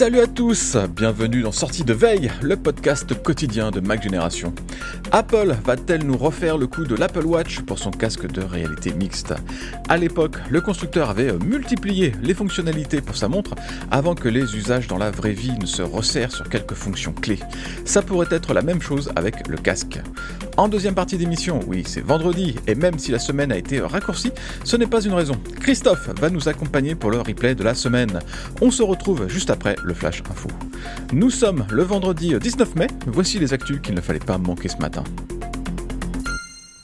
Salut à tous, bienvenue dans Sortie de Veille, le podcast quotidien de Mac Génération. Apple va-t-elle nous refaire le coup de l'Apple Watch pour son casque de réalité mixte? À l'époque, le constructeur avait multiplié les fonctionnalités pour sa montre avant que les usages dans la vraie vie ne se resserrent sur quelques fonctions clés. Ça pourrait être la même chose avec le casque. En deuxième partie d'émission, oui, c'est vendredi, et même si la semaine a été raccourcie, ce n'est pas une raison. Christophe va nous accompagner pour le replay de la semaine. On se retrouve juste après Flash Info. Nous sommes le vendredi 19 mai, voici les actus qu'il ne fallait pas manquer ce matin.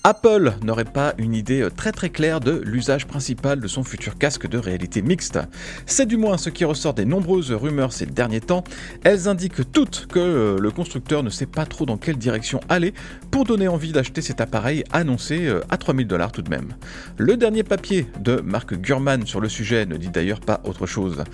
Apple n'aurait pas une idée très très claire de l'usage principal de son futur casque de réalité mixte. C'est du moins ce qui ressort des nombreuses rumeurs ces derniers temps. Elles indiquent toutes que le constructeur ne sait pas trop dans quelle direction aller pour donner envie d'acheter cet appareil annoncé à 3000 dollars tout de même. Le dernier papier de Mark Gurman sur le sujet ne dit d'ailleurs pas autre chose.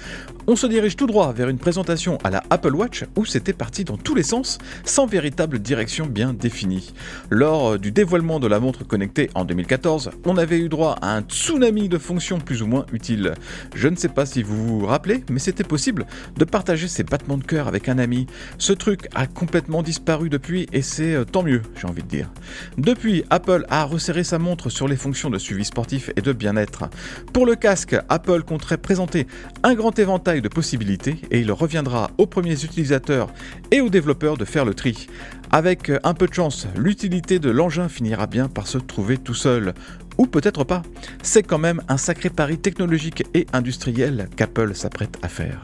On se dirige tout droit vers une présentation à la Apple Watch où c'était parti dans tous les sens sans véritable direction bien définie. Lors du dévoilement de la montre connectée en 2014, on avait eu droit à un tsunami de fonctions plus ou moins utiles. Je ne sais pas si vous vous rappelez, mais c'était possible de partager ses battements de cœur avec un ami. Ce truc a complètement disparu depuis et c'est euh, tant mieux, j'ai envie de dire. Depuis, Apple a resserré sa montre sur les fonctions de suivi sportif et de bien-être. Pour le casque, Apple compterait présenter un grand éventail de possibilités et il reviendra aux premiers utilisateurs et aux développeurs de faire le tri. Avec un peu de chance, l'utilité de l'engin finira bien par se trouver tout seul. Ou peut-être pas. C'est quand même un sacré pari technologique et industriel qu'Apple s'apprête à faire.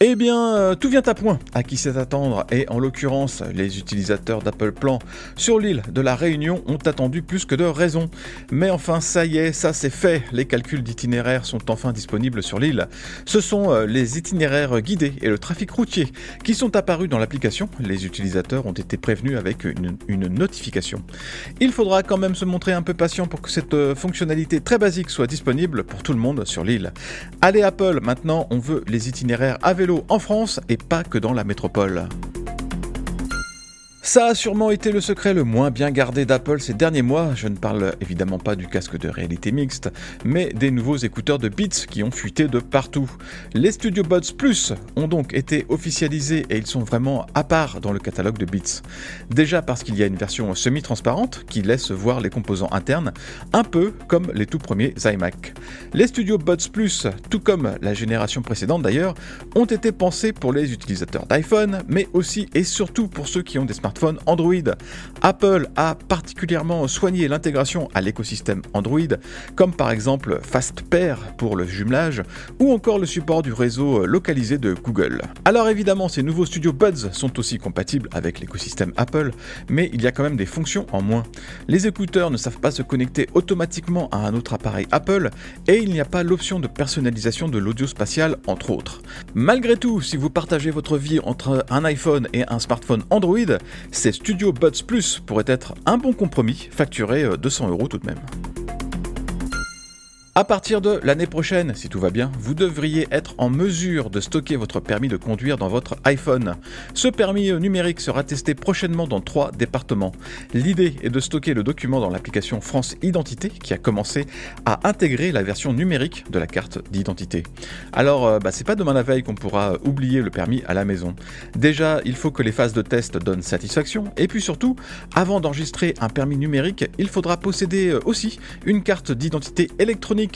Eh bien, euh, tout vient à point à qui sait attendre, et en l'occurrence, les utilisateurs d'Apple Plan sur l'île de la Réunion ont attendu plus que de raison. Mais enfin, ça y est, ça c'est fait, les calculs d'itinéraires sont enfin disponibles sur l'île. Ce sont euh, les itinéraires guidés et le trafic routier qui sont apparus dans l'application. Les utilisateurs ont été prévenus avec une, une, notification. Il faudra quand même se montrer un peu patient pour que cette euh, fonctionnalité très basique soit disponible pour tout le monde sur l'île. Allez Apple, maintenant on veut les itinéraires à en France et pas que dans la métropole. Ça a sûrement été le secret le moins bien gardé d'Apple ces derniers mois. Je ne parle évidemment pas du casque de réalité mixte, mais des nouveaux écouteurs de Beats qui ont fuité de partout. Les Studio Buds Plus ont donc été officialisés et ils sont vraiment à part dans le catalogue de Beats. Déjà parce qu'il y a une version semi-transparente qui laisse voir les composants internes, un peu comme les tout premiers iMac. Les Studio Buds Plus, tout comme la génération précédente d'ailleurs, ont été pensés pour les utilisateurs d'iPhone, mais aussi et surtout pour ceux qui ont des smartphones Android. Apple a particulièrement soigné l'intégration à l'écosystème Android, comme par exemple FastPair pour le jumelage, ou encore le support du réseau localisé de Google. Alors évidemment, ces nouveaux studios Buds sont aussi compatibles avec l'écosystème Apple, mais il y a quand même des fonctions en moins. Les écouteurs ne savent pas se connecter automatiquement à un autre appareil Apple, et il n'y a pas l'option de personnalisation de l'audio spatial entre autres. Malgré tout, si vous partagez votre vie entre un iPhone et un smartphone Android, ces Studio Buds Plus pourraient être un bon compromis, facturé 200 euros tout de même. À partir de l'année prochaine, si tout va bien, vous devriez être en mesure de stocker votre permis de conduire dans votre iPhone. Ce permis numérique sera testé prochainement dans trois départements. L'idée est de stocker le document dans l'application France Identité qui a commencé à intégrer la version numérique de la carte d'identité. Alors, euh, bah, c'est pas demain la veille qu'on pourra oublier le permis à la maison. Déjà, il faut que les phases de test donnent satisfaction et puis surtout, avant d'enregistrer un permis numérique, il faudra posséder euh, aussi une carte d'identité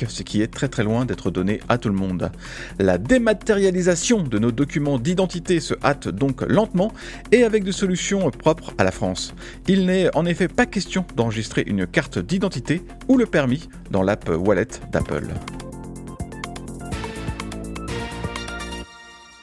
ce qui est très très loin d'être donné à tout le monde. La dématérialisation de nos documents d'identité se hâte donc lentement et avec des solutions propres à la France. Il n'est en effet pas question d'enregistrer une carte d'identité ou le permis dans l'app Wallet d'Apple.